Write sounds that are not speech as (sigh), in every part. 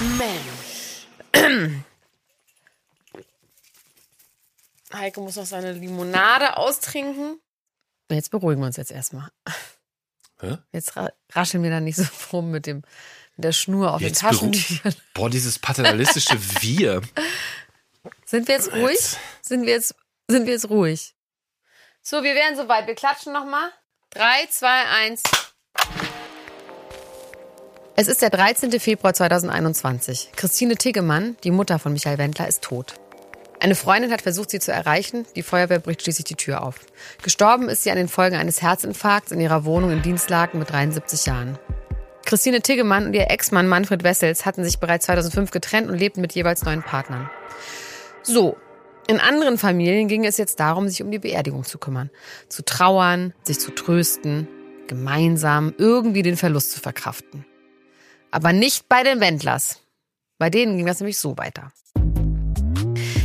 Mensch. (clears throat) Heike muss noch seine Limonade austrinken. Jetzt beruhigen wir uns jetzt erstmal. Hä? Jetzt ra rascheln wir da nicht so rum mit dem mit der Schnur auf Jetzt den Taschentüchern. (laughs) Boah, dieses paternalistische (laughs) Wir. Sind wir jetzt ruhig? Jetzt. Sind wir jetzt, sind wir jetzt ruhig? So, wir wären soweit. Wir klatschen nochmal. Drei, zwei, eins. Es ist der 13. Februar 2021. Christine Tiggemann, die Mutter von Michael Wendler, ist tot. Eine Freundin hat versucht, sie zu erreichen. Die Feuerwehr bricht schließlich die Tür auf. Gestorben ist sie an den Folgen eines Herzinfarkts in ihrer Wohnung in Dienstlaken mit 73 Jahren. Christine Tiggemann und ihr Ex-Mann Manfred Wessels hatten sich bereits 2005 getrennt und lebten mit jeweils neun Partnern. So, in anderen Familien ging es jetzt darum, sich um die Beerdigung zu kümmern. Zu trauern, sich zu trösten, gemeinsam irgendwie den Verlust zu verkraften. Aber nicht bei den Wendlers. Bei denen ging das nämlich so weiter.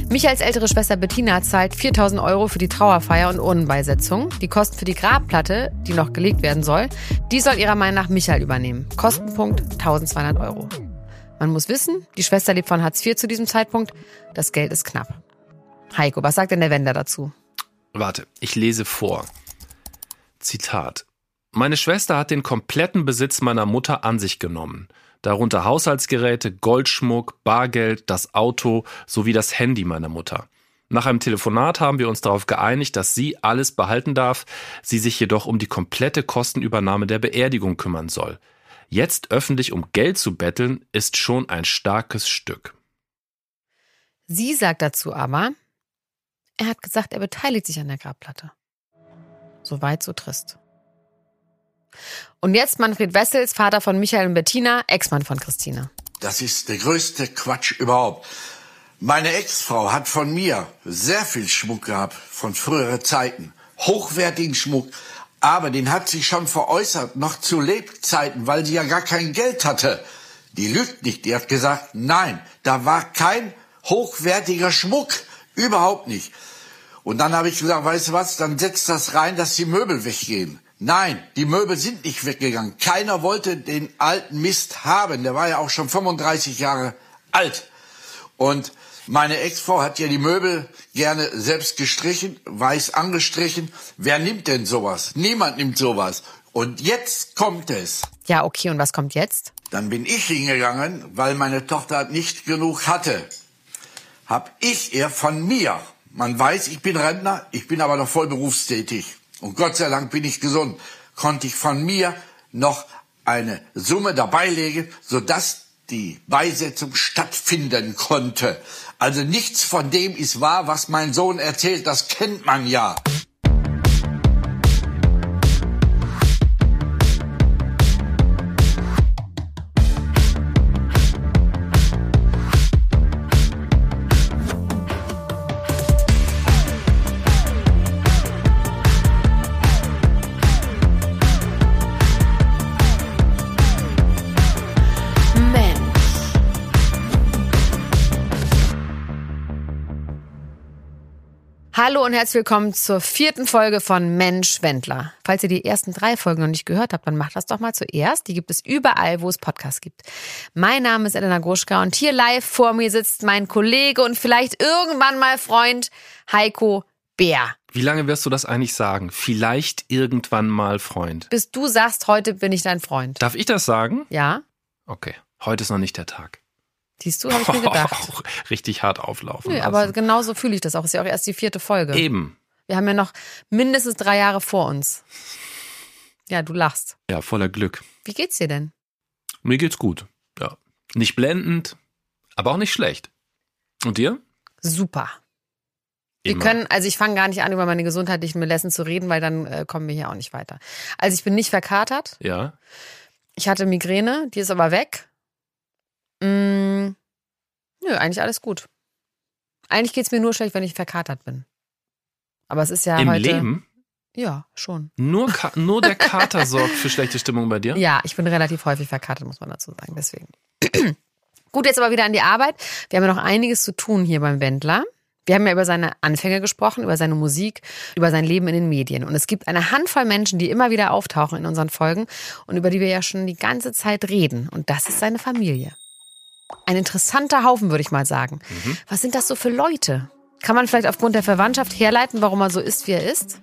Michaels ältere Schwester Bettina zahlt 4000 Euro für die Trauerfeier und Urnenbeisetzung. Die Kosten für die Grabplatte, die noch gelegt werden soll, die soll ihrer Meinung nach Michael übernehmen. Kostenpunkt 1200 Euro. Man muss wissen, die Schwester lebt von Hartz IV zu diesem Zeitpunkt. Das Geld ist knapp. Heiko, was sagt denn der Wender dazu? Warte, ich lese vor. Zitat. Meine Schwester hat den kompletten Besitz meiner Mutter an sich genommen. Darunter Haushaltsgeräte, Goldschmuck, Bargeld, das Auto sowie das Handy meiner Mutter. Nach einem Telefonat haben wir uns darauf geeinigt, dass sie alles behalten darf, sie sich jedoch um die komplette Kostenübernahme der Beerdigung kümmern soll. Jetzt öffentlich um Geld zu betteln, ist schon ein starkes Stück. Sie sagt dazu aber, er hat gesagt, er beteiligt sich an der Grabplatte. So weit, so trist. Und jetzt Manfred Wessels, Vater von Michael und Bettina, Ex-Mann von Christine. Das ist der größte Quatsch überhaupt. Meine Ex-Frau hat von mir sehr viel Schmuck gehabt von früheren Zeiten. Hochwertigen Schmuck. Aber den hat sie schon veräußert, noch zu Lebzeiten, weil sie ja gar kein Geld hatte. Die lügt nicht. Die hat gesagt, nein, da war kein hochwertiger Schmuck. Überhaupt nicht. Und dann habe ich gesagt, weißt du was, dann setzt das rein, dass die Möbel weggehen. Nein, die Möbel sind nicht weggegangen. Keiner wollte den alten Mist haben. Der war ja auch schon 35 Jahre alt. Und meine Ex-Frau hat ja die Möbel gerne selbst gestrichen, weiß angestrichen. Wer nimmt denn sowas? Niemand nimmt sowas. Und jetzt kommt es. Ja, okay, und was kommt jetzt? Dann bin ich hingegangen, weil meine Tochter nicht genug hatte. Hab ich ihr von mir, man weiß, ich bin Rentner, ich bin aber noch voll berufstätig. Und Gott sei Dank bin ich gesund, konnte ich von mir noch eine Summe dabei legen, sodass die Beisetzung stattfinden konnte. Also nichts von dem ist wahr, was mein Sohn erzählt, das kennt man ja. Hallo und herzlich willkommen zur vierten Folge von Mensch Wendler. Falls ihr die ersten drei Folgen noch nicht gehört habt, dann macht das doch mal zuerst. Die gibt es überall, wo es Podcasts gibt. Mein Name ist Elena Gruschka und hier live vor mir sitzt mein Kollege und vielleicht irgendwann mal Freund Heiko Bär. Wie lange wirst du das eigentlich sagen? Vielleicht irgendwann mal Freund. Bis du sagst, heute bin ich dein Freund. Darf ich das sagen? Ja? Okay, heute ist noch nicht der Tag. Siehst du, habe ich mir (laughs) gedacht. Auch richtig hart auflaufen. Nö, aber genauso fühle ich das auch. Ist ja auch erst die vierte Folge. Eben. Wir haben ja noch mindestens drei Jahre vor uns. Ja, du lachst. Ja, voller Glück. Wie geht's dir denn? Mir geht's gut. Ja. Nicht blendend, aber auch nicht schlecht. Und dir? Super. Wir Immer. können, also ich fange gar nicht an, über meine gesundheitlichen Melessen zu reden, weil dann äh, kommen wir hier auch nicht weiter. Also ich bin nicht verkatert. Ja. Ich hatte Migräne, die ist aber weg. Mm, nö, eigentlich alles gut. Eigentlich geht's mir nur schlecht, wenn ich verkatert bin. Aber es ist ja Im heute. Leben? Ja, schon. Nur, Ka nur der (laughs) Kater sorgt für schlechte Stimmung bei dir? Ja, ich bin relativ häufig verkatert, muss man dazu sagen. Deswegen. (clears throat) Gut, jetzt aber wieder an die Arbeit. Wir haben ja noch einiges zu tun hier beim Wendler. Wir haben ja über seine Anfänge gesprochen, über seine Musik, über sein Leben in den Medien. Und es gibt eine Handvoll Menschen, die immer wieder auftauchen in unseren Folgen und über die wir ja schon die ganze Zeit reden. Und das ist seine Familie. Ein interessanter Haufen, würde ich mal sagen. Mhm. Was sind das so für Leute? Kann man vielleicht aufgrund der Verwandtschaft herleiten, warum er so ist, wie er ist?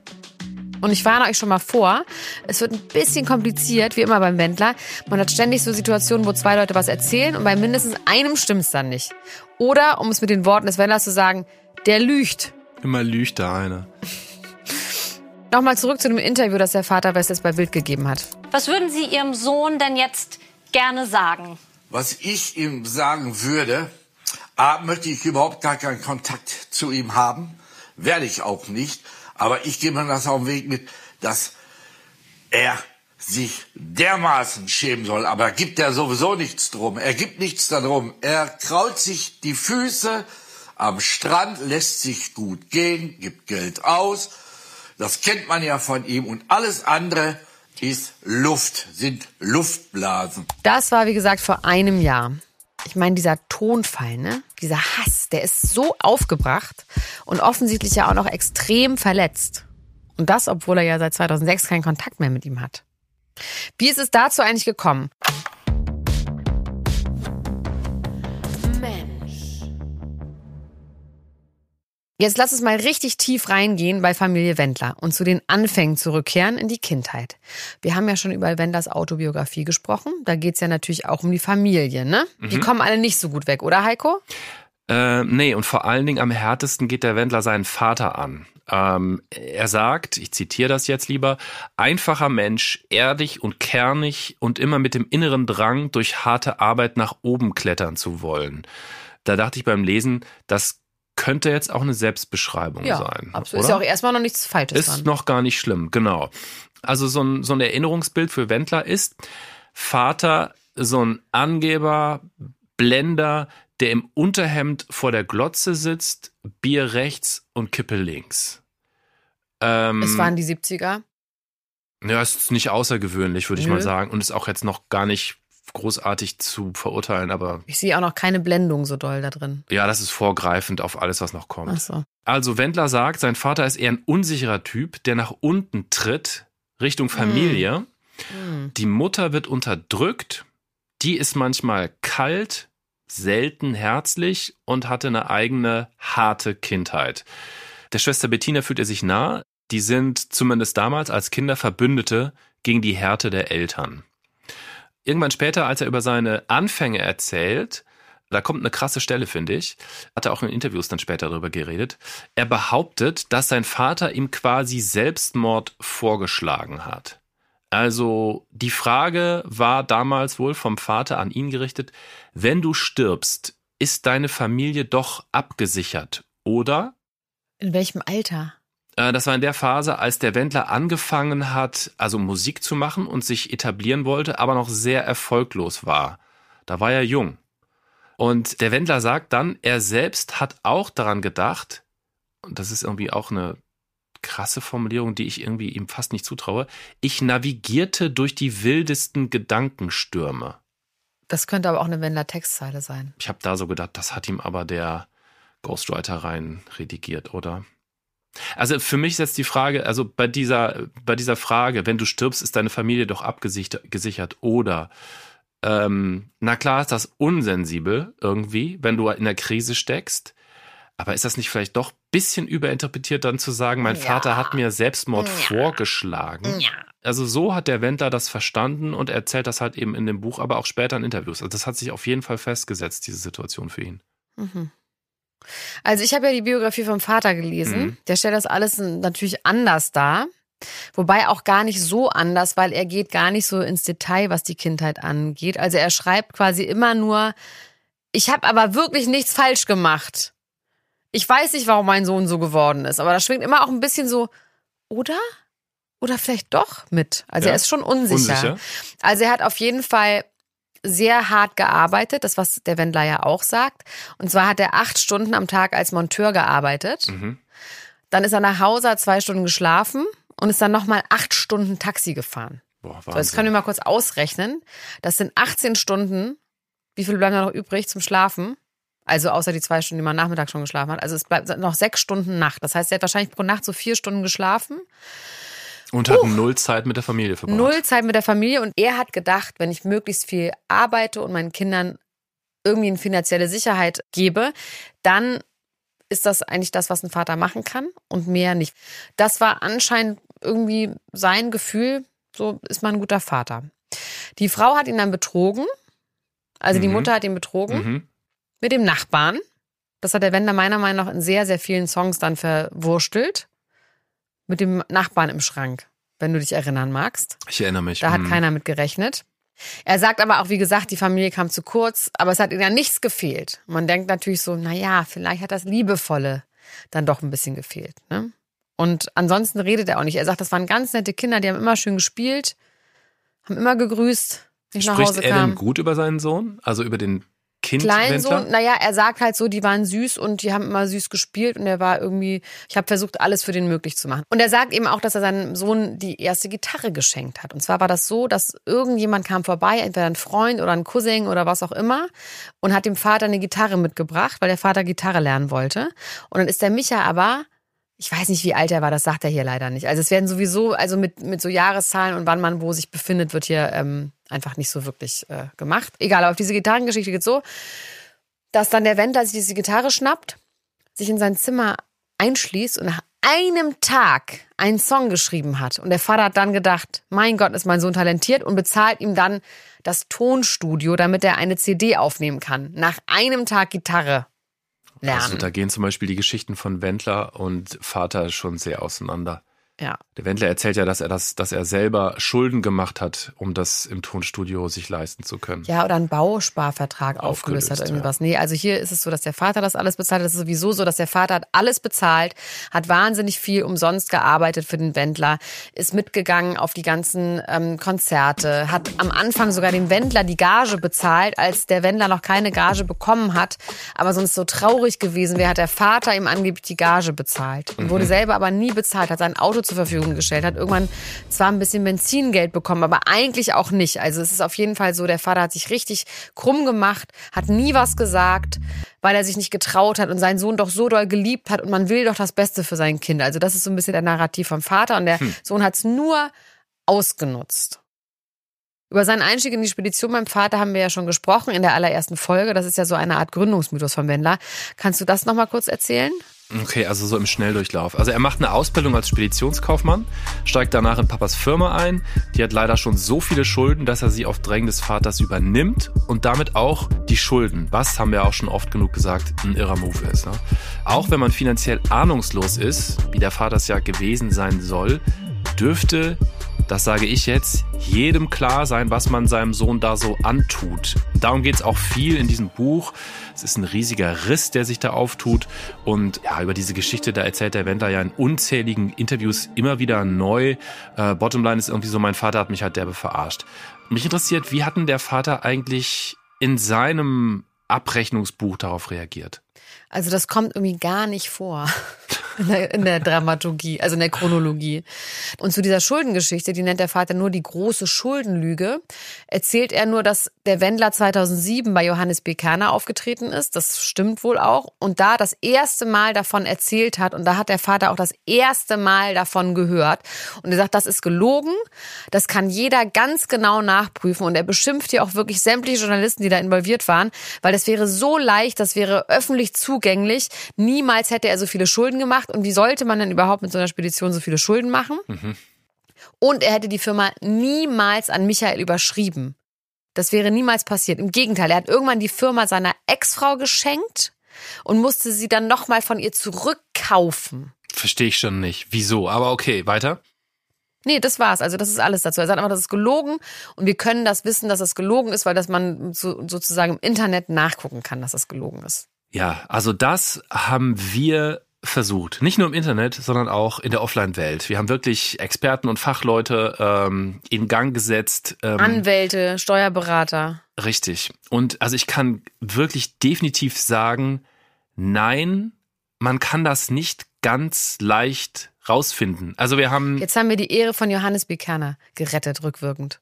Und ich warne euch schon mal vor, es wird ein bisschen kompliziert, wie immer beim Wendler. Man hat ständig so Situationen, wo zwei Leute was erzählen und bei mindestens einem stimmt's dann nicht. Oder, um es mit den Worten des Wendlers zu sagen, der lügt. Immer lügt da einer. (laughs) Nochmal zurück zu dem Interview, das der Vater Westes bei Bild gegeben hat. Was würden Sie Ihrem Sohn denn jetzt gerne sagen? Was ich ihm sagen würde, A, möchte ich überhaupt gar keinen Kontakt zu ihm haben, werde ich auch nicht, aber ich gebe mir das auf den Weg mit, dass er sich dermaßen schämen soll, aber er gibt ja sowieso nichts drum. Er gibt nichts darum. Er kraut sich die Füße am Strand, lässt sich gut gehen, gibt Geld aus. Das kennt man ja von ihm und alles andere ist Luft, sind Luftblasen. Das war, wie gesagt, vor einem Jahr. Ich meine, dieser Tonfall, ne? Dieser Hass, der ist so aufgebracht und offensichtlich ja auch noch extrem verletzt. Und das, obwohl er ja seit 2006 keinen Kontakt mehr mit ihm hat. Wie ist es dazu eigentlich gekommen? Jetzt lass uns mal richtig tief reingehen bei Familie Wendler und zu den Anfängen zurückkehren in die Kindheit. Wir haben ja schon über Wendlers Autobiografie gesprochen. Da geht's ja natürlich auch um die Familie, ne? Die kommen alle nicht so gut weg, oder Heiko? Äh, nee, und vor allen Dingen am härtesten geht der Wendler seinen Vater an. Ähm, er sagt, ich zitiere das jetzt lieber, einfacher Mensch, erdig und kernig und immer mit dem inneren Drang, durch harte Arbeit nach oben klettern zu wollen. Da dachte ich beim Lesen, das könnte jetzt auch eine Selbstbeschreibung sein. absolut. Oder? Ist ja auch erstmal noch nichts Falsches Ist dran. noch gar nicht schlimm, genau. Also so ein, so ein Erinnerungsbild für Wendler ist Vater, so ein Angeber, Blender, der im Unterhemd vor der Glotze sitzt, Bier rechts und Kippe links. Ähm, Es waren die 70er. ja, ist nicht außergewöhnlich, würde ich mal sagen. Und ist auch jetzt noch gar nicht großartig zu verurteilen, aber Ich sehe auch noch keine Blendung so doll da drin. ja, das ist vorgreifend auf alles, was noch kommt. Ach so. Also Wendler sagt, sein Vater ist eher ein unsicherer Typ, der nach unten tritt, Richtung Familie. Die Mutter wird unterdrückt, die ist manchmal kalt, selten herzlich und hatte eine eigene harte Kindheit. Der Schwester Bettina fühlt er sich nah, die sind zumindest damals als Kinder Verbündete gegen die Härte der Eltern. Irgendwann später, als er über seine Anfänge erzählt, da kommt eine krasse Stelle, finde ich. Hat er auch in Interviews dann später darüber geredet. Er behauptet, dass sein Vater ihm quasi Selbstmord vorgeschlagen hat. Also die Frage war damals wohl vom Vater an ihn gerichtet, wenn du stirbst, ist deine Familie doch abgesichert, oder? In welchem Alter? Äh, Das war in der Phase, als der Wendler angefangen hat, also Musik zu machen und sich etablieren wollte, aber noch sehr erfolglos war. Da war er jung. Und der Wendler sagt dann, er selbst hat auch daran gedacht, und das ist irgendwie auch eine krasse Formulierung, die ich irgendwie ihm fast nicht zutraue, ich navigierte durch die wildesten Gedankenstürme. Das könnte aber auch eine Wendler-Textzeile sein. Ich habe da so gedacht, das hat ihm aber der Ghostwriter rein redigiert, oder? Also für mich ist jetzt die Frage, also bei dieser, bei dieser Frage, wenn du stirbst, ist deine Familie doch abgesichert, gesichert, oder? Ähm, na klar ist das unsensibel irgendwie, wenn du in der Krise steckst. Aber ist das nicht vielleicht doch ein bisschen überinterpretiert, dann zu sagen, mein Vater hat mir Selbstmord vorgeschlagen? Also so hat der Wendler das verstanden und erzählt das halt eben in dem Buch, aber auch später in Interviews. Also das hat sich auf jeden Fall festgesetzt, diese Situation für ihn. Also ich habe ja die Biografie vom Vater gelesen. Mhm. Der stellt das alles natürlich anders dar. Wobei auch gar nicht so anders, weil er geht gar nicht so ins Detail, was die Kindheit angeht. Also er schreibt quasi immer nur, ich habe aber wirklich nichts falsch gemacht. Ich weiß nicht, warum mein Sohn so geworden ist, aber da schwingt immer auch ein bisschen so, oder? Oder vielleicht doch mit. Also Ja. er ist schon unsicher. Unsicher. Also er hat auf jeden Fall sehr hart gearbeitet, das was der Wendler ja auch sagt. Und zwar hat er acht Stunden am Tag als Monteur gearbeitet. Mhm. Dann ist er nach Hause, hat zwei Stunden geschlafen und ist dann nochmal acht Stunden Taxi gefahren. Boah, So, jetzt können wir mal kurz ausrechnen. Das sind 18 Stunden. Wie viel bleiben da noch übrig zum Schlafen? Also außer die zwei Stunden, die man Nachmittag schon geschlafen hat. Also es bleibt noch sechs Stunden Nacht. Das heißt, er hat wahrscheinlich pro Nacht so vier Stunden geschlafen. Und hat null Zeit mit der Familie verbracht. Null Zeit mit der Familie und er hat gedacht, wenn ich möglichst viel arbeite und meinen Kindern irgendwie eine finanzielle Sicherheit gebe, dann ist das eigentlich das, was ein Vater machen kann und mehr nicht. Das war anscheinend irgendwie sein Gefühl, so ist man ein guter Vater. Die Frau hat ihn dann betrogen, also die Mhm. Mutter hat ihn betrogen Mhm. mit dem Nachbarn. Das hat der Wender meiner Meinung nach in sehr, sehr vielen Songs dann verwurstelt. Mit dem Nachbarn im Schrank, wenn du dich erinnern magst. Ich erinnere mich. Da hat Mhm. keiner mit gerechnet. Er sagt aber auch, wie gesagt, die Familie kam zu kurz, aber es hat ihnen ja nichts gefehlt. Man denkt natürlich so, na ja, vielleicht hat das Liebevolle dann doch ein bisschen gefehlt. Ne? Und ansonsten redet er auch nicht. Er sagt, das waren ganz nette Kinder, die haben immer schön gespielt, haben immer gegrüßt, Spricht Hause er kam. denn gut über seinen Sohn? Also über den Kind Kleinsohn, naja, er sagt halt so, die waren süß und die haben immer süß gespielt und er war irgendwie, ich habe versucht, alles für den möglich zu machen. Und er sagt eben auch, dass er seinem Sohn die erste Gitarre geschenkt hat. Und zwar war das so, dass irgendjemand kam vorbei, entweder ein Freund oder ein Cousin oder was auch immer, und hat dem Vater eine Gitarre mitgebracht, weil der Vater Gitarre lernen wollte. Und dann ist der Micha aber ich weiß nicht, wie alt er war, das sagt er hier leider nicht. Also es werden sowieso, also mit, mit so Jahreszahlen und wann man wo sich befindet, wird hier ähm, einfach nicht so wirklich äh, gemacht. Egal, aber auf diese Gitarrengeschichte geht so, dass dann der Wendler sich diese Gitarre schnappt, sich in sein Zimmer einschließt und nach einem Tag einen Song geschrieben hat. Und der Vater hat dann gedacht, mein Gott, ist mein Sohn talentiert und bezahlt ihm dann das Tonstudio, damit er eine CD aufnehmen kann. Nach einem Tag Gitarre lernen. Also da gehen zum Beispiel die Geschichten von Wendler und Vater schon sehr auseinander. Ja. Der Wendler erzählt ja, dass er das, dass er selber Schulden gemacht hat, um das im Tonstudio sich leisten zu können. Ja, oder einen Bausparvertrag aufgelöst, Aufgelöst, hat, irgendwas. Nee, also hier ist es so, dass der Vater das alles bezahlt. Das ist sowieso so, dass der Vater hat alles bezahlt, hat wahnsinnig viel umsonst gearbeitet für den Wendler, ist mitgegangen auf die ganzen ähm, Konzerte, hat am Anfang sogar dem Wendler die Gage bezahlt, als der Wendler noch keine Gage bekommen hat. Aber sonst so traurig gewesen wäre, hat der Vater ihm angeblich die Gage bezahlt und wurde selber aber nie bezahlt, hat sein Auto zur Verfügung gestellt, hat irgendwann zwar ein bisschen Benzingeld bekommen, aber eigentlich auch nicht. Also es ist auf jeden Fall so, der Vater hat sich richtig krumm gemacht, hat nie was gesagt, weil er sich nicht getraut hat und seinen Sohn doch so doll geliebt hat und man will doch das Beste für sein Kind. Also das ist so ein bisschen der Narrativ vom Vater und der Sohn hat es nur ausgenutzt. Über seinen Einstieg in die Spedition beim Vater haben wir ja schon gesprochen in der allerersten Folge. Das ist ja so eine Art Gründungsmythos von Wendler. Kannst du das nochmal kurz erzählen? Okay, also so im Schnelldurchlauf. Also er macht eine Ausbildung als Speditionskaufmann, steigt danach in Papas Firma ein. Die hat leider schon so viele Schulden, dass er sie auf Drängen des Vaters übernimmt und damit auch die Schulden. Was, haben wir auch schon oft genug gesagt, ein irrer Move ist. Ne? Auch wenn man finanziell ahnungslos ist, wie der Vater es ja gewesen sein soll, dürfte, das sage ich jetzt, jedem klar sein, was man seinem Sohn da so antut. Darum geht's auch viel in diesem Buch. Es ist ein riesiger Riss, der sich da auftut. Und ja, über diese Geschichte, da erzählt der Wendler ja in unzähligen Interviews immer wieder neu. Äh, Bottomline ist irgendwie so, mein Vater hat mich halt derbe verarscht. Mich interessiert, wie hat denn der Vater eigentlich in seinem Abrechnungsbuch darauf reagiert? Also das kommt irgendwie gar nicht vor in der, in der Dramaturgie, also in der Chronologie. Und zu dieser Schuldengeschichte, die nennt der Vater nur die große Schuldenlüge, erzählt er nur, dass der Wendler 2007 bei Johannes B. Kerner aufgetreten ist. Das stimmt wohl auch. Und da das erste Mal davon erzählt hat und da hat der Vater auch das erste Mal davon gehört. Und er sagt, das ist gelogen. Das kann jeder ganz genau nachprüfen. Und er beschimpft hier auch wirklich sämtliche Journalisten, die da involviert waren, weil das wäre so leicht, das wäre öffentlich zugänglich. Niemals hätte er so viele Schulden gemacht. Und wie sollte man denn überhaupt mit so einer Spedition so viele Schulden machen? Und er hätte die Firma niemals an Michael überschrieben. Das wäre niemals passiert. Im Gegenteil, er hat irgendwann die Firma seiner Ex-Frau geschenkt und musste sie dann nochmal von ihr zurückkaufen. Verstehe ich schon nicht. Wieso? Aber okay, weiter. Nee, das war's. Also das ist alles dazu. Er sagt einfach, das ist gelogen und wir können das wissen, dass es gelogen ist, weil das man so, sozusagen im Internet nachgucken kann, dass es gelogen ist. Ja, also das haben wir versucht. Nicht nur im Internet, sondern auch in der Offline-Welt. Wir haben wirklich Experten und Fachleute ähm, in Gang gesetzt. Ähm, Anwälte, Steuerberater. richtig. Und also ich kann wirklich definitiv sagen, nein, man kann das nicht ganz leicht rausfinden. Also wir haben, Jetzt haben wir die Ehre von Johannes B. Kerner gerettet, rückwirkend.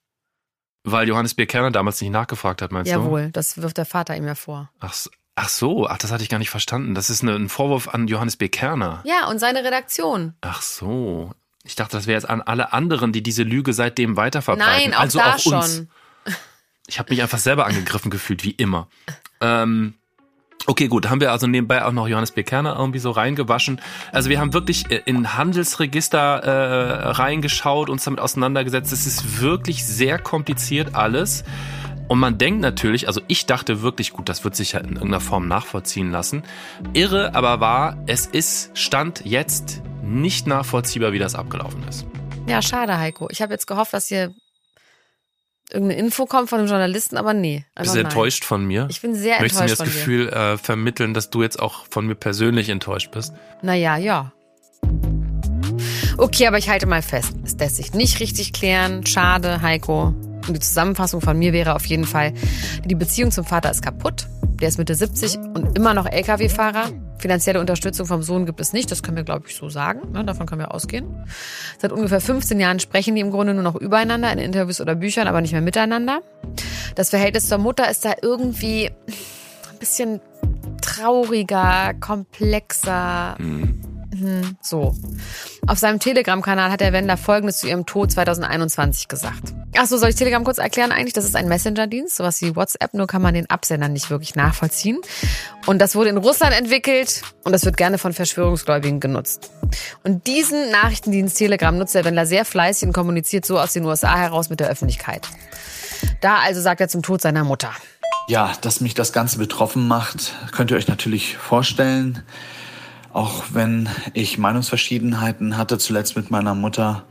weil Johannes B. Kerner damals nicht nachgefragt hat, meinst du? Jawohl, das wirft der Vater ihm ja vor. Ach, so- ach so, ach, das hatte ich gar nicht verstanden. Das ist eine, ein Vorwurf an Johannes B. Kerner. Ja, und seine Redaktion. Ach so. Ich dachte, das wäre jetzt an alle anderen, die diese Lüge seitdem weiterverbreiten. Nein, auch also da auf uns. schon. (laughs) Ich habe mich einfach selber angegriffen gefühlt, wie immer. Ähm, Okay, gut, haben wir also nebenbei auch noch Johannes B. Kerner irgendwie so reingewaschen. Also wir haben wirklich äh, in Handelsregister äh, reingeschaut, uns damit auseinandergesetzt. Es ist wirklich sehr kompliziert alles. Und man denkt natürlich, also ich dachte wirklich, gut, das wird sich ja in irgendeiner Form nachvollziehen lassen. Irre aber war, es ist Stand jetzt nicht nachvollziehbar, wie das abgelaufen ist. Ja, schade, Heiko. Ich habe jetzt gehofft, dass hier irgendeine Info kommt von einem Journalisten, aber nee. Bist du enttäuscht von mir? Ich bin sehr Möchtest enttäuscht du mir das Gefühl äh, vermitteln, dass du jetzt auch von mir persönlich enttäuscht bist? Naja, ja. Okay, aber ich halte mal fest. Es lässt sich nicht richtig klären. Schade, Heiko. Und die Zusammenfassung von mir wäre auf jeden Fall, die Beziehung zum Vater ist kaputt. Der ist Mitte 70 und immer noch Lkw-Fahrer. Finanzielle Unterstützung vom Sohn gibt es nicht, das können wir, glaube ich, so sagen. Ne? Davon können wir ausgehen. Seit ungefähr 15 Jahren sprechen die im Grunde nur noch übereinander in Interviews oder Büchern, aber nicht mehr miteinander. Das Verhältnis zur Mutter ist da irgendwie ein bisschen trauriger, komplexer. Mhm. So. Auf seinem Telegram-Kanal hat der Wendler Folgendes zu ihrem Tod 2021 gesagt. Achso, soll ich Telegram kurz erklären eigentlich? Das ist ein Messenger-Dienst, sowas wie WhatsApp, nur kann man den Absender nicht wirklich nachvollziehen. Und das wurde in Russland entwickelt und das wird gerne von Verschwörungsgläubigen genutzt. Und diesen Nachrichtendienst Telegram nutzt der Wendler sehr fleißig und kommuniziert so aus den USA heraus mit der Öffentlichkeit. Da also sagt er zum Tod seiner Mutter. Ja, dass mich das Ganze betroffen macht, könnt ihr euch natürlich vorstellen. Auch wenn ich Meinungsverschiedenheiten hatte, zuletzt mit meiner Mutter,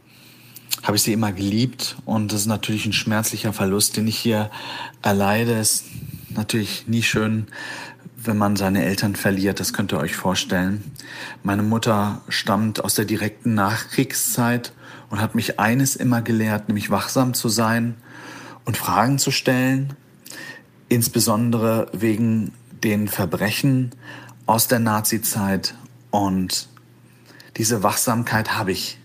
habe ich sie immer geliebt. Und das ist natürlich ein schmerzlicher Verlust, den ich hier erleide. Ist natürlich nie schön, wenn man seine Eltern verliert. Das könnt ihr euch vorstellen. Meine Mutter stammt aus der direkten Nachkriegszeit und hat mich eines immer gelehrt, nämlich wachsam zu sein und Fragen zu stellen. Insbesondere wegen den Verbrechen aus der Nazizeit und diese Wachsamkeit habe ich.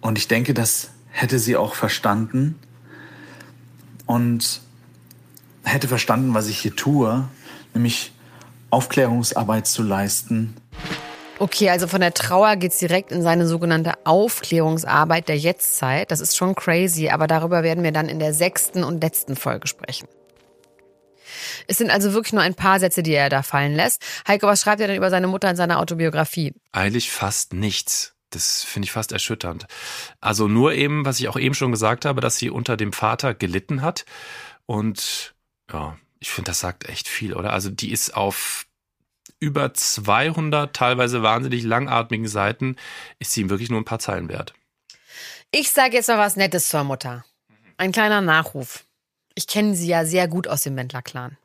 Und ich denke, das hätte sie auch verstanden und hätte verstanden, was ich hier tue, nämlich Aufklärungsarbeit zu leisten. Okay, also von der Trauer geht's direkt in seine sogenannte Aufklärungsarbeit der Jetztzeit. Das ist schon crazy, aber darüber werden wir dann in der sechsten und letzten Folge sprechen. Es sind also wirklich nur ein paar Sätze, die er da fallen lässt. Heiko, was schreibt er denn über seine Mutter in seiner Autobiografie? Eigentlich fast nichts. Das finde ich fast erschütternd. Also nur eben, was ich auch eben schon gesagt habe, dass sie unter dem Vater gelitten hat. Und ja, ich finde, das sagt echt viel, oder? Also die ist auf über 200 teilweise wahnsinnig langatmigen Seiten, ist sie ihm wirklich nur ein paar Zeilen wert. Ich sage jetzt mal was Nettes zur Mutter. Ein kleiner Nachruf. Ich kenne sie ja sehr gut aus dem Wendler-Clan.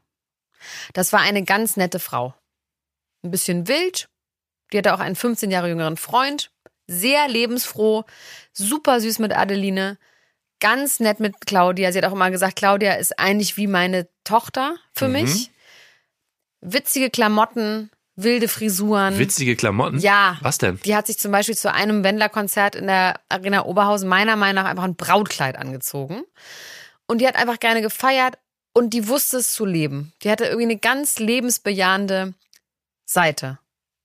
Das war eine ganz nette Frau. Ein bisschen wild. Die hatte auch einen 15 Jahre jüngeren Freund. Sehr lebensfroh. Super süß mit Adeline. Ganz nett mit Claudia. Sie hat auch immer gesagt, Claudia ist eigentlich wie meine Tochter für mhm. mich. Witzige Klamotten, wilde Frisuren. Witzige Klamotten? Ja. Was denn? Die hat sich zum Beispiel zu einem Wendler-Konzert in der Arena Oberhausen meiner Meinung nach einfach ein Brautkleid angezogen. Und die hat einfach gerne gefeiert und die wusste es zu leben. Die hatte irgendwie eine ganz lebensbejahende Seite.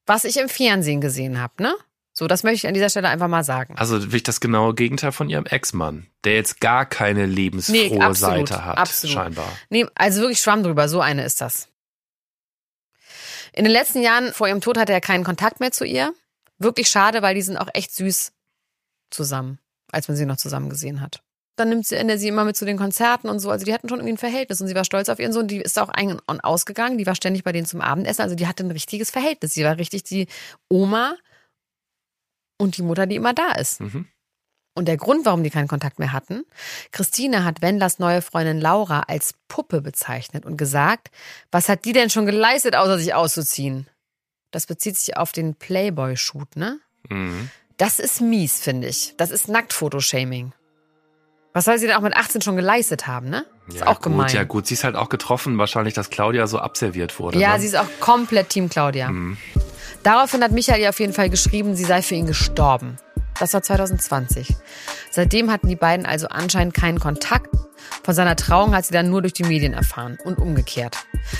Was ich im Fernsehen gesehen habe, ne? So, das möchte ich an dieser Stelle einfach mal sagen. Also wirklich das genaue Gegenteil von ihrem Ex-Mann, der jetzt gar keine lebensfrohe nee, absolut, Seite hat, absolut. scheinbar. Nee, also wirklich schwamm drüber, so eine ist das. In den letzten Jahren vor ihrem Tod hatte er keinen Kontakt mehr zu ihr. Wirklich schade, weil die sind auch echt süß zusammen, als man sie noch zusammen gesehen hat. Dann nimmt sie, sie immer mit zu den Konzerten und so. Also die hatten schon irgendwie ein Verhältnis und sie war stolz auf ihren Sohn. Die ist auch ein- und ausgegangen. Die war ständig bei denen zum Abendessen. Also die hatte ein richtiges Verhältnis. Sie war richtig die Oma und die Mutter, die immer da ist. Mhm. Und der Grund, warum die keinen Kontakt mehr hatten, Christine hat Wendlers neue Freundin Laura als Puppe bezeichnet und gesagt, was hat die denn schon geleistet, außer sich auszuziehen? Das bezieht sich auf den Playboy-Shoot, ne? Mhm. Das ist mies, finde ich. Das ist Nacktfotoshaming. Was soll sie denn auch mit 18 schon geleistet haben, ne? Ist ja, auch gut, gemein. Ja gut, sie ist halt auch getroffen, wahrscheinlich, dass Claudia so abserviert wurde. Ja, ne? sie ist auch komplett Team Claudia. Mhm. Daraufhin hat Michael ihr auf jeden Fall geschrieben, sie sei für ihn gestorben. Das war 2020. Seitdem hatten die beiden also anscheinend keinen Kontakt. Von seiner Trauung hat sie dann nur durch die Medien erfahren und umgekehrt.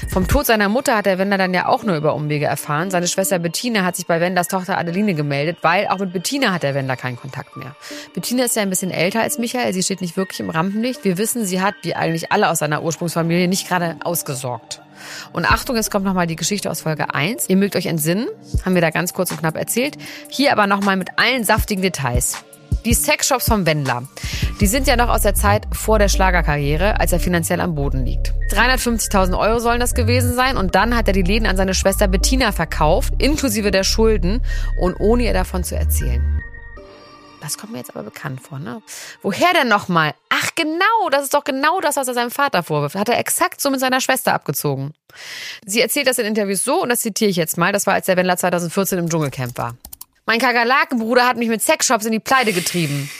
Vom Tod seiner Mutter hat der Wender dann ja auch nur über Umwege erfahren. Seine Schwester Bettina hat sich bei Wenders Tochter Adeline gemeldet, weil auch mit Bettina hat der Wender keinen Kontakt mehr. Bettina ist ja ein bisschen älter als Michael, sie steht nicht wirklich im Rampenlicht. Wir wissen, sie hat, wie eigentlich alle aus seiner Ursprungsfamilie, nicht gerade ausgesorgt. Und Achtung, es kommt nochmal die Geschichte aus Folge 1. Ihr mögt euch entsinnen, haben wir da ganz kurz und knapp erzählt. Hier aber nochmal mit allen saftigen Details. Die Sexshops vom Wendler, die sind ja noch aus der Zeit vor der Schlagerkarriere, als er finanziell am Boden liegt. 350.000 Euro sollen das gewesen sein und dann hat er die Läden an seine Schwester Bettina verkauft, inklusive der Schulden und ohne ihr davon zu erzählen. Das kommt mir jetzt aber bekannt vor, ne? Woher denn nochmal? Ach genau, das ist doch genau das, was er seinem Vater vorwirft. Hat er exakt so mit seiner Schwester abgezogen. Sie erzählt das in Interviews so und das zitiere ich jetzt mal. Das war, als der Wendler 2014 im Dschungelcamp war. Mein Kakerlakenbruder hat mich mit Sexshops in die Pleite getrieben.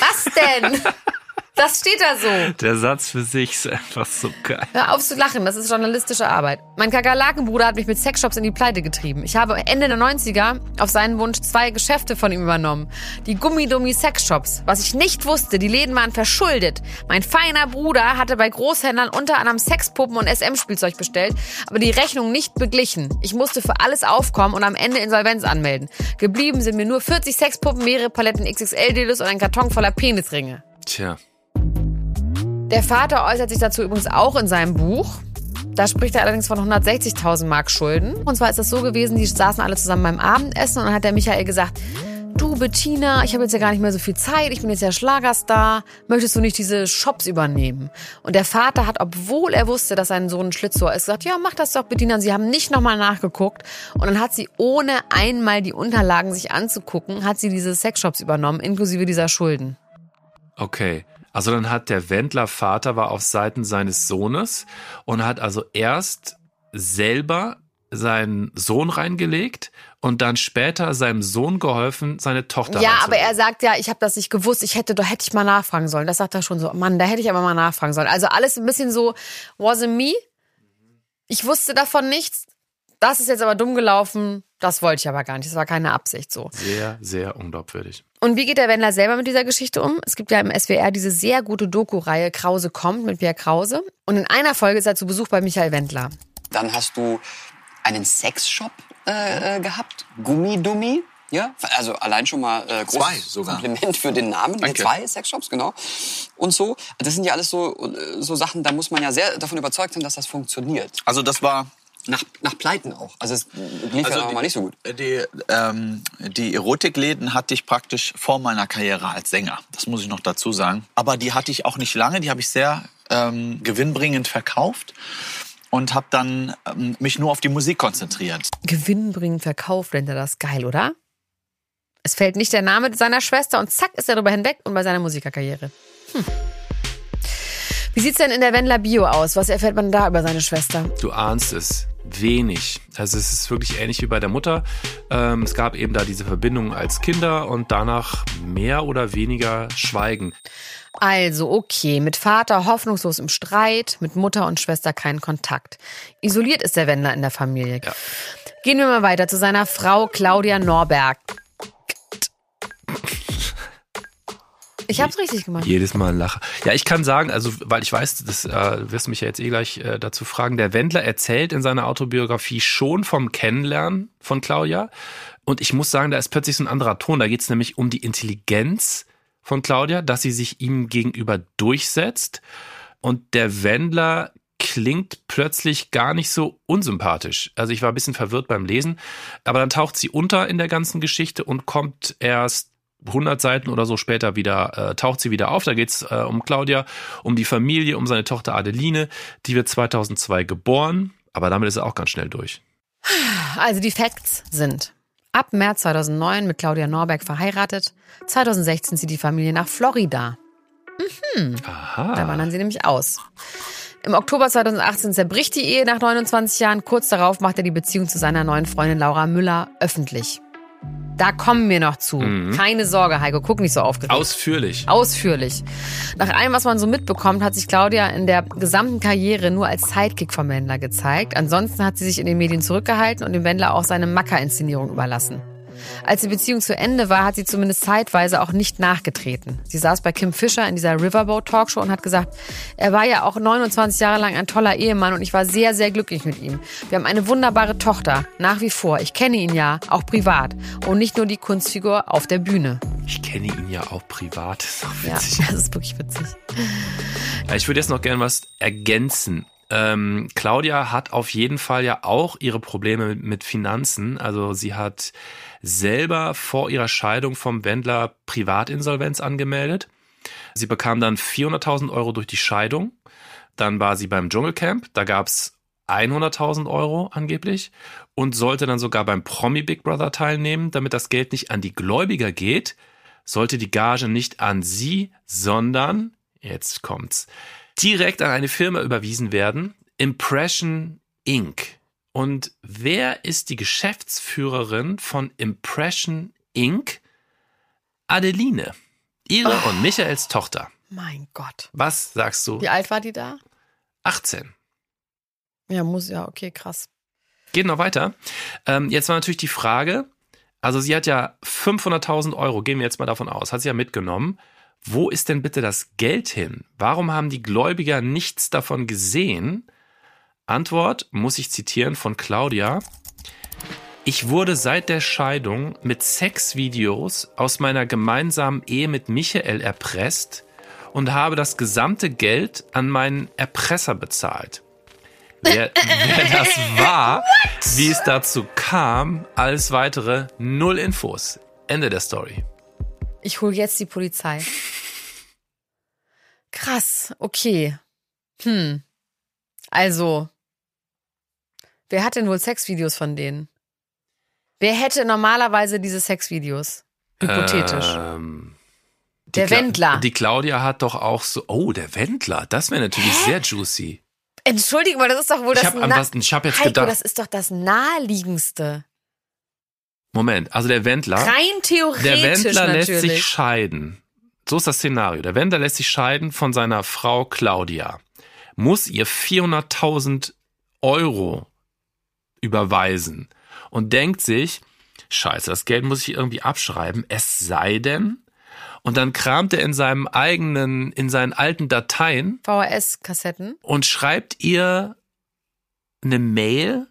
Was denn? (laughs) Das steht da so. Der Satz für sich ist einfach so geil. Hör auf zu lachen, das ist journalistische Arbeit. Mein Kakerlakenbruder hat mich mit Sexshops in die Pleite getrieben. Ich habe Ende der 90er auf seinen Wunsch zwei Geschäfte von ihm übernommen. Die Gummidummi Sexshops. Was ich nicht wusste, die Läden waren verschuldet. Mein feiner Bruder hatte bei Großhändlern unter anderem Sexpuppen und SM-Spielzeug bestellt, aber die Rechnung nicht beglichen. Ich musste für alles aufkommen und am Ende Insolvenz anmelden. Geblieben sind mir nur 40 Sexpuppen, mehrere Paletten XXL-Delos und ein Karton voller Penisringe. Tja. Der Vater äußert sich dazu übrigens auch in seinem Buch. Da spricht er allerdings von 160.000 Mark Schulden. Und zwar ist es so gewesen, die saßen alle zusammen beim Abendessen und dann hat der Michael gesagt, du Bettina, ich habe jetzt ja gar nicht mehr so viel Zeit, ich bin jetzt ja Schlagerstar, möchtest du nicht diese Shops übernehmen? Und der Vater hat, obwohl er wusste, dass sein Sohn ein Schlitzohr ist, gesagt, ja, mach das doch Bettina. Und sie haben nicht nochmal nachgeguckt. Und dann hat sie, ohne einmal die Unterlagen sich anzugucken, hat sie diese Sexshops übernommen, inklusive dieser Schulden. Okay. Also dann hat der Wendler Vater war auf Seiten seines Sohnes und hat also erst selber seinen Sohn reingelegt und dann später seinem Sohn geholfen, seine Tochter Ja, aber er sagt ja, ich habe das nicht gewusst, ich hätte, da hätte ich mal nachfragen sollen. Das sagt er schon so, Mann, da hätte ich aber mal nachfragen sollen. Also alles ein bisschen so, was it me? Ich wusste davon nichts. Das ist jetzt aber dumm gelaufen. Das wollte ich aber gar nicht. Das war keine Absicht so. Sehr, sehr unglaubwürdig. Und wie geht der Wendler selber mit dieser Geschichte um? Es gibt ja im SWR diese sehr gute Doku-Reihe Krause kommt mit Pierre Krause. Und in einer Folge ist er zu Besuch bei Michael Wendler. Dann hast du einen Sexshop äh, äh, gehabt, Gummidummi. Ja, also allein schon mal äh, großes Zwei sogar. Kompliment für den Namen. Danke. zwei Sexshops, genau. Und so, das sind ja alles so, äh, so Sachen, da muss man ja sehr davon überzeugt sein, dass das funktioniert. Also das war Nach, nach Pleiten auch. Also es lief ja auch mal nicht so gut. Die, ähm, die Erotikläden hatte ich praktisch vor meiner Karriere als Sänger. Das muss ich noch dazu sagen. Aber die hatte ich auch nicht lange. Die habe ich sehr ähm, gewinnbringend verkauft und habe dann ähm, mich nur auf die Musik konzentriert. Gewinnbringend verkauft, nennt er das geil, oder? Es fällt nicht der Name seiner Schwester und zack ist er darüber hinweg und bei seiner Musikerkarriere. Hm. Wie sieht's denn in der Wendler Bio aus? Was erfährt man da über seine Schwester? Du ahnst es. Wenig. Also es ist wirklich ähnlich wie bei der Mutter. Ähm, es gab eben da diese Verbindung als Kinder und danach mehr oder weniger Schweigen. Also, okay, mit Vater hoffnungslos im Streit, mit Mutter und Schwester keinen Kontakt. Isoliert ist der Wendler in der Familie. Ja. Gehen wir mal weiter zu seiner Frau Claudia Norberg. Ich hab's richtig gemacht. Jedes Mal ein Lacher. Ja, ich kann sagen, also weil ich weiß, das äh, wirst du mich ja jetzt eh gleich äh, dazu fragen. Der Wendler erzählt in seiner Autobiografie schon vom Kennenlernen von Claudia. Und ich muss sagen, da ist plötzlich so ein anderer Ton. Da geht es nämlich um die Intelligenz von Claudia, dass sie sich ihm gegenüber durchsetzt. Und der Wendler klingt plötzlich gar nicht so unsympathisch. Also ich war ein bisschen verwirrt beim Lesen, aber dann taucht sie unter in der ganzen Geschichte und kommt erst 100 Seiten oder so später wieder, äh, taucht sie wieder auf. Da geht's äh, um Claudia, um die Familie, um seine Tochter Adeline. Die wird 2002 geboren, aber damit ist er auch ganz schnell durch. Also die Facts sind. Ab März 2009 mit Claudia Norberg verheiratet. 2016 zieht die Familie nach Florida. Aha. Da wandern sie nämlich aus. Im Oktober 2018 zerbricht die Ehe nach 29 Jahren. Kurz darauf macht er die Beziehung zu seiner neuen Freundin Laura Müller öffentlich. Da kommen wir noch zu. Keine Sorge, Heiko, guck nicht so aufgeregt. Ausführlich. Ausführlich. Nach allem, was man so mitbekommt, hat sich Claudia in der gesamten Karriere nur als Sidekick vom Wendler gezeigt. Ansonsten hat sie sich in den Medien zurückgehalten und dem Wendler auch seine Macker-Inszenierung überlassen. Als die Beziehung zu Ende war, hat sie zumindest zeitweise auch nicht nachgetreten. Sie saß bei Kim Fischer in dieser Riverboat Talkshow und hat gesagt, er war ja auch 29 Jahre lang ein toller Ehemann und ich war sehr, sehr glücklich mit ihm. Wir haben eine wunderbare Tochter, nach wie vor. Ich kenne ihn ja, auch privat. Und nicht nur die Kunstfigur auf der Bühne. Ich kenne ihn ja auch privat. Das ist auch Ja, witzig. das ist wirklich witzig. Ja, Ich würde jetzt noch gerne was ergänzen. Ähm, Claudia hat auf jeden Fall ja auch ihre Probleme mit, mit Finanzen. Also sie hat selber vor ihrer Scheidung vom Wendler Privatinsolvenz angemeldet. Sie bekam dann 400.000 Euro durch die Scheidung. Dann war sie beim Dschungelcamp. Da gab's 100.000 Euro angeblich und sollte dann sogar beim Promi Big Brother teilnehmen, damit das Geld nicht an die Gläubiger geht, sollte die Gage nicht an sie, sondern, jetzt kommt's, direkt an eine Firma überwiesen werden, Impression Inc. Und wer ist die Geschäftsführerin von Impression Inc? Adeline, ihre und Michaels Tochter. Mein Gott. Was sagst du? Wie alt war die da? 18. Ja, muss ja, okay, krass. Geht noch weiter. Ähm, jetzt war natürlich die Frage, also sie hat ja 500.000 Euro, gehen wir jetzt mal davon aus, hat sie ja mitgenommen. Wo ist denn bitte das Geld hin? Warum haben die Gläubiger nichts davon gesehen? Antwort muss ich zitieren von Claudia. Ich wurde seit der Scheidung mit Sexvideos aus meiner gemeinsamen Ehe mit Michael erpresst und habe das gesamte Geld an meinen Erpresser bezahlt. Wer, wer das war, wie es dazu kam, alles weitere, null Infos. Ende der Story. Ich hole jetzt die Polizei. Krass, okay. Hm. Also, wer hat denn wohl Sexvideos von denen? Wer hätte normalerweise diese Sexvideos? Hypothetisch. Ähm, Der Cla- Wendler. Die Claudia hat doch auch so. Oh, der Wendler. Das wäre natürlich sehr juicy. Entschuldige mal, das ist doch wohl Ich das hab was- ich hab jetzt Heiko, gedacht- das ist doch das naheliegendste. Moment, also der Wendler. Rein theoretisch Der Wendler lässt natürlich. sich scheiden. So ist das Szenario. Der Wendler lässt sich scheiden von seiner Frau Claudia. Muss ihr 400.000 Euro überweisen und denkt sich, scheiße, das Geld muss ich irgendwie abschreiben, es sei denn, und dann kramt er in seinem eigenen, in seinen alten Dateien VHS-Kassetten. und schreibt ihr eine Mail,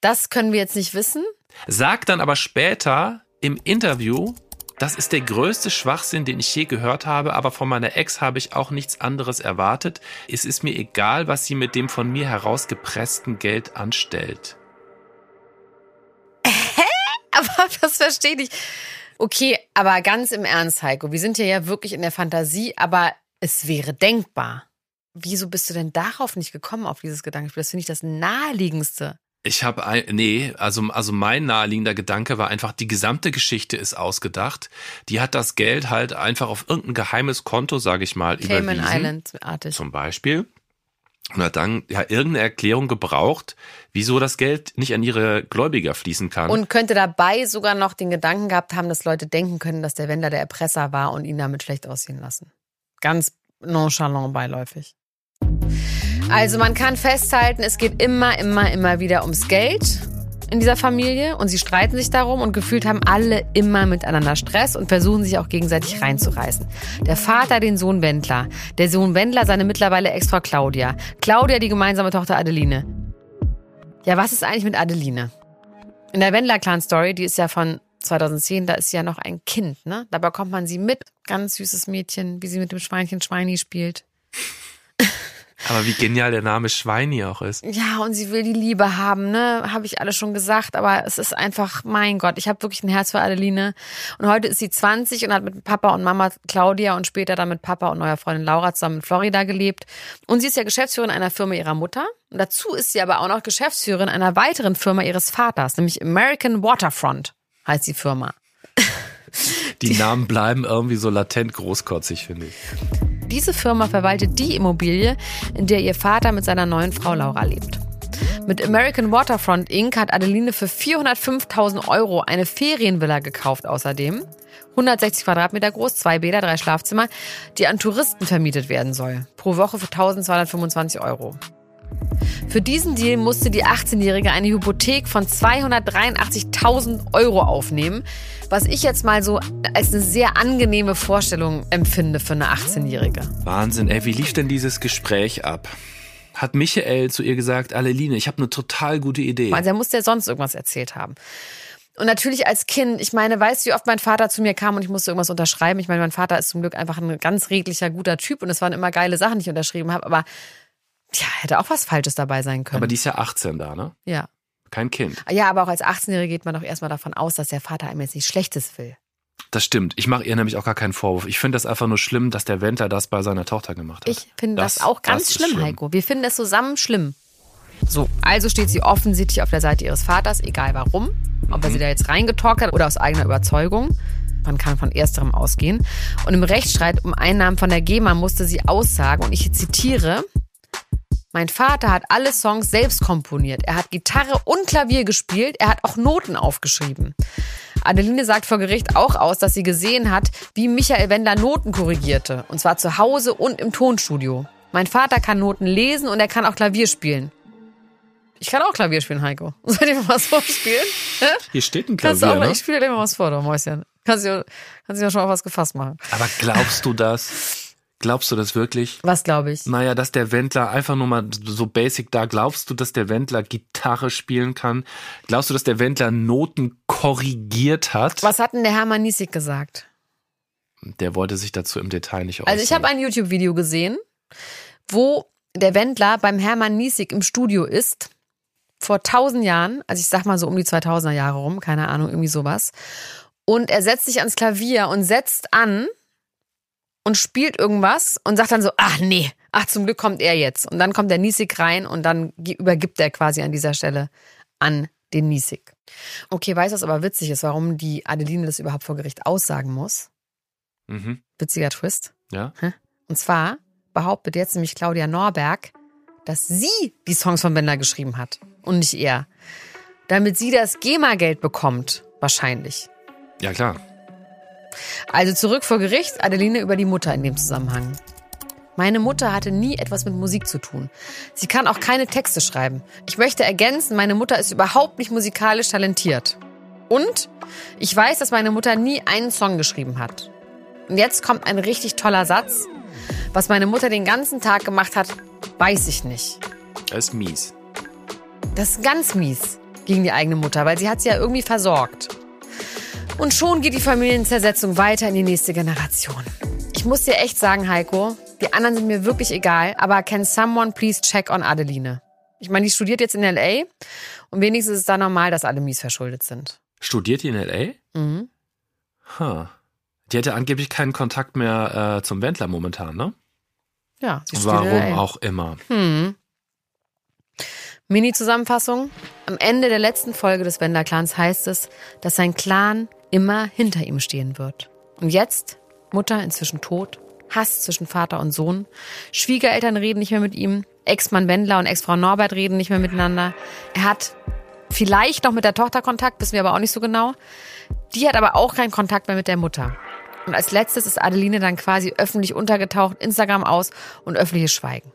Das können wir jetzt nicht wissen. sagt dann aber später im Interview, das ist der größte Schwachsinn, den ich je gehört habe, aber von meiner Ex habe ich auch nichts anderes erwartet. Es ist mir egal, was sie mit dem von mir herausgepressten Geld anstellt. Aber das verstehe ich. Okay, aber ganz im Ernst, Heiko, wir sind ja ja wirklich in der Fantasie, aber es wäre denkbar. Wieso bist du denn darauf nicht gekommen, auf dieses Gedankenspiel? Das finde ich das naheliegendste. Ich habe ein, nee, also, also mein naheliegender Gedanke war einfach, die gesamte Geschichte ist ausgedacht. Die hat das Geld halt einfach auf irgendein geheimes Konto, sage ich mal, Cayman überwiesen. Island-artig. zum Beispiel und hat dann ja irgendeine Erklärung gebraucht, wieso das Geld nicht an ihre Gläubiger fließen kann. Und könnte dabei sogar noch den Gedanken gehabt haben, dass Leute denken können, dass der Wender der Erpresser war und ihn damit schlecht aussehen lassen. Ganz nonchalant beiläufig. Also man kann festhalten, es geht immer, immer, immer wieder ums Geld in dieser Familie und sie streiten sich darum und gefühlt haben alle immer miteinander Stress und versuchen sich auch gegenseitig reinzureißen. Der Vater den Sohn Wendler, der Sohn Wendler seine mittlerweile Ex-Frau Claudia, Claudia die gemeinsame Tochter Adeline. Ja, was ist eigentlich mit Adeline? In der Wendler-Clan-Story, die ist ja von 2010, da ist sie ja noch ein Kind, ne? Da bekommt man sie mit. Ganz süßes Mädchen, wie sie mit dem Schweinchen Schweini spielt. Aber wie genial der Name Schweini auch ist. Ja, und sie will die Liebe haben, ne? Habe ich alles schon gesagt, aber es ist einfach, mein Gott, ich habe wirklich ein Herz für Adeline. Und heute ist sie 20 und hat mit Papa und Mama Claudia und später dann mit Papa und neuer Freundin Laura zusammen in Florida gelebt. Und sie ist ja Geschäftsführerin einer Firma ihrer Mutter. Und dazu ist sie aber auch noch Geschäftsführerin einer weiteren Firma ihres Vaters, nämlich American Waterfront heißt die Firma. Die Namen bleiben irgendwie so latent großkotzig, finde ich. Diese Firma verwaltet die Immobilie, in der ihr Vater mit seiner neuen Frau Laura lebt. Mit American Waterfront Inc. hat Adeline für 405.000 Euro eine Ferienvilla gekauft außerdem. 160 Quadratmeter groß, zwei Bäder, drei Schlafzimmer, die an Touristen vermietet werden soll. Pro Woche für 1225 Euro. Für diesen Deal musste die 18-Jährige eine Hypothek von 283.000 Euro aufnehmen, was ich jetzt mal so als eine sehr angenehme Vorstellung empfinde für eine 18-Jährige. Wahnsinn, ey, wie lief denn dieses Gespräch ab? Hat Michael zu ihr gesagt, Aleline, ich habe eine total gute Idee. Also er musste ja sonst irgendwas erzählt haben. Und natürlich als Kind, ich meine, weißt du, wie oft mein Vater zu mir kam und ich musste irgendwas unterschreiben? Ich meine, mein Vater ist zum Glück einfach ein ganz redlicher, guter Typ und es waren immer geile Sachen, die ich unterschrieben habe, aber ja, hätte auch was Falsches dabei sein können. Aber die ist ja 18 da, ne? ja. Kein Kind. Ja, aber auch als 18-Jährige geht man doch erstmal davon aus, dass der Vater einem jetzt nichts Schlechtes will. Das stimmt. Ich mache ihr nämlich auch gar keinen Vorwurf. Ich finde das einfach nur schlimm, dass der Wendler das bei seiner Tochter gemacht hat. Ich finde das, auch ganz ist schlimm, Heiko. Wir finden es zusammen schlimm. So, also steht sie offensichtlich auf der Seite ihres Vaters, egal warum. Ob er sie da jetzt reingetalkt hat oder aus eigener Überzeugung. Man kann von ersterem ausgehen. Und im Rechtsstreit um Einnahmen von der GEMA musste sie aussagen, und ich zitiere, mein Vater hat alle Songs selbst komponiert. Er hat Gitarre und Klavier gespielt. Er hat auch Noten aufgeschrieben. Adeline sagt vor Gericht auch aus, dass sie gesehen hat, wie Michael Wendler Noten korrigierte. Und zwar zu Hause und im Tonstudio. Mein Vater kann Noten lesen und er kann auch Klavier spielen. Ich kann auch Klavier spielen, Heiko. (laughs) Soll ich dir mal was vorspielen? Hier steht ein Kannst du Klavier, auch ne? ich spiele dir mal was vor, du Mäuschen. Kannst du kannst du ja schon mal was gefasst machen. Aber glaubst du das? Glaubst du das wirklich? Was glaube ich? Naja, dass der Wendler einfach nur mal so basic da, glaubst du, dass der Wendler Gitarre spielen kann? Glaubst du, dass der Wendler Noten korrigiert hat? Was hat denn der Hermann Niesig gesagt? Der wollte sich dazu im Detail nicht äußern. Also ich habe ein YouTube-Video gesehen, wo der Wendler beim Hermann Niesig im Studio ist, vor tausend Jahren, also ich sag mal so um die 2000er Jahre rum, keine Ahnung, irgendwie sowas. Und er setzt sich ans Klavier und setzt an und spielt irgendwas und sagt dann so, ach nee, ach zum Glück kommt er jetzt. Und dann kommt der Niesig rein und dann übergibt er quasi an dieser Stelle an den Niesig. Okay, weißt du, was aber witzig ist, warum die Adeline das überhaupt vor Gericht aussagen muss? Mhm. Witziger Twist. Ja? Und zwar behauptet jetzt nämlich Claudia Norberg, dass sie die Songs von Wendler geschrieben hat und nicht er. Damit sie das GEMA-Geld bekommt, wahrscheinlich. Ja, klar. Also zurück vor Gericht, Adeline über die Mutter in dem Zusammenhang. Meine Mutter hatte nie etwas mit Musik zu tun. Sie kann auch keine Texte schreiben. Ich möchte ergänzen, meine Mutter ist überhaupt nicht musikalisch talentiert. Und ich weiß, dass meine Mutter nie einen Song geschrieben hat. Und jetzt kommt ein richtig toller Satz. Was meine Mutter den ganzen Tag gemacht hat, weiß ich nicht. Das ist mies. Das ist ganz mies gegen die eigene Mutter, weil sie hat sie ja irgendwie versorgt. Und schon geht die Familienzersetzung weiter in die nächste Generation. Ich muss dir echt sagen, Heiko, die anderen sind mir wirklich egal, aber can someone please check on Adeline? Ich meine, die studiert jetzt in L.A. und wenigstens ist es da normal, dass alle mies verschuldet sind. Studiert die in L.A.? Mhm. Huh. Die hätte angeblich keinen Kontakt mehr äh, zum Wendler momentan, ne? Ja, sie Warum auch immer. Mini-Zusammenfassung. Am Ende der letzten Folge des Wender-Clans heißt es, dass sein Clan immer hinter ihm stehen wird. Und jetzt, Mutter inzwischen tot, Hass zwischen Vater und Sohn, Schwiegereltern reden nicht mehr mit ihm, Ex-Mann Wendler und Ex-Frau Norbert reden nicht mehr miteinander. Er hat vielleicht noch mit der Tochter Kontakt, wissen wir aber auch nicht so genau. Die hat aber auch keinen Kontakt mehr mit der Mutter. Und als letztes ist Adeline dann quasi öffentlich untergetaucht, Instagram aus und öffentliches Schweigen.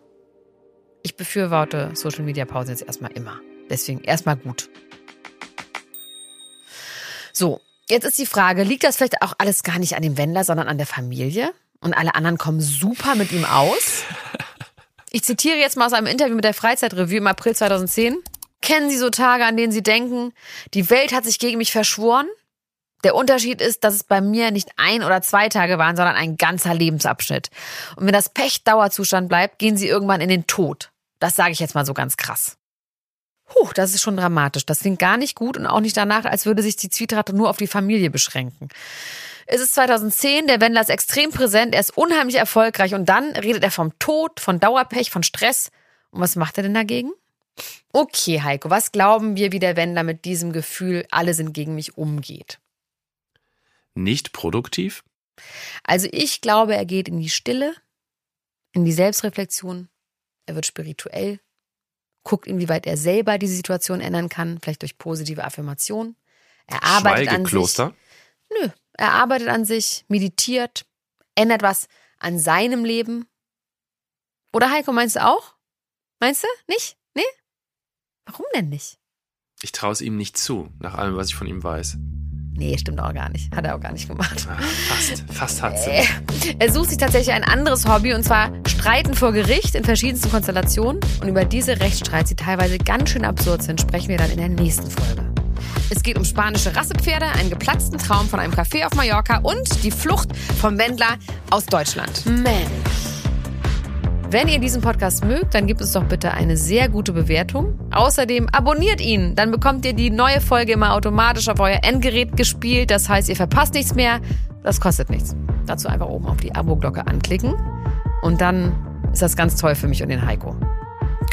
Ich befürworte Social Media Pause jetzt erstmal immer. Deswegen erstmal gut. So, jetzt ist die Frage, liegt das vielleicht auch alles gar nicht an dem Wendler, sondern an der Familie? Und alle anderen kommen super mit ihm aus? Ich zitiere jetzt mal aus einem Interview mit der Freizeitrevue im April 2010. Kennen Sie so Tage, an denen Sie denken, die Welt hat sich gegen mich verschworen? Der Unterschied ist, dass es bei mir nicht ein oder zwei Tage waren, sondern ein ganzer Lebensabschnitt. Und wenn das Pech Dauerzustand bleibt, gehen sie irgendwann in den Tod. Das sage ich jetzt mal so ganz krass. Puh, das ist schon dramatisch. Das klingt gar nicht gut und auch nicht danach, als würde sich die Zwietracht nur auf die Familie beschränken. Es ist 2010, der Wendler ist extrem präsent, er ist unheimlich erfolgreich und dann redet er vom Tod, von Dauerpech, von Stress. Und was macht er denn dagegen? Okay, Heiko, was glauben wir, wie der Wendler mit diesem Gefühl, alle sind gegen mich umgeht? Nicht produktiv? Also ich glaube, er geht in die Stille, in die Selbstreflexion, er wird spirituell, guckt, inwieweit er selber diese Situation ändern kann, vielleicht durch positive Affirmation. Er arbeitet an sich. Nö, er arbeitet an sich, meditiert, ändert was an seinem Leben. Oder Heiko, meinst du auch? Meinst du? Nicht? Nee? Warum denn nicht? Ich traue es ihm nicht zu, nach allem, was ich von ihm weiß. Nee, stimmt auch gar nicht. Hat er auch gar nicht gemacht. Ah, fast, fast hat sie. (laughs) Er sucht sich tatsächlich ein anderes Hobby und zwar Streiten vor Gericht in verschiedensten Konstellationen. Und über diese Rechtsstreits, die teilweise ganz schön absurd sind, sprechen wir dann in der nächsten Folge. Es geht um spanische Rassepferde, einen geplatzten Traum von einem Café auf Mallorca und die Flucht vom Wendler aus Deutschland. Mensch. Wenn ihr diesen Podcast mögt, dann gebt uns doch bitte eine sehr gute Bewertung. Außerdem abonniert ihn, dann bekommt ihr die neue Folge immer automatisch auf euer Endgerät gespielt. Das heißt, ihr verpasst nichts mehr. Das kostet nichts. Dazu einfach oben auf die Abo-Glocke anklicken. Und dann ist das ganz toll für mich und den Heiko.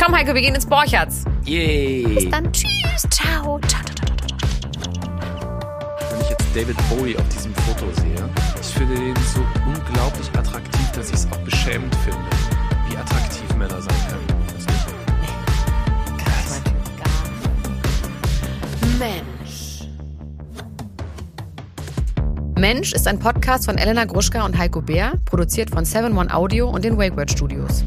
Komm, Heiko, wir gehen ins Borchertz. Yay! Bis dann. Tschüss. Ciao. Ciao, ciao, ciao, ciao. Wenn ich jetzt David Bowie auf diesem Foto sehe, ich finde den so unglaublich attraktiv, dass ich es auch beschämend finde, wie attraktiv Männer sein können. Weißt du? Krass. Mensch. Mensch ist ein Podcast von Elena Gruschka und Heiko Bär, produziert von 7 One Audio und den Wakeword Studios.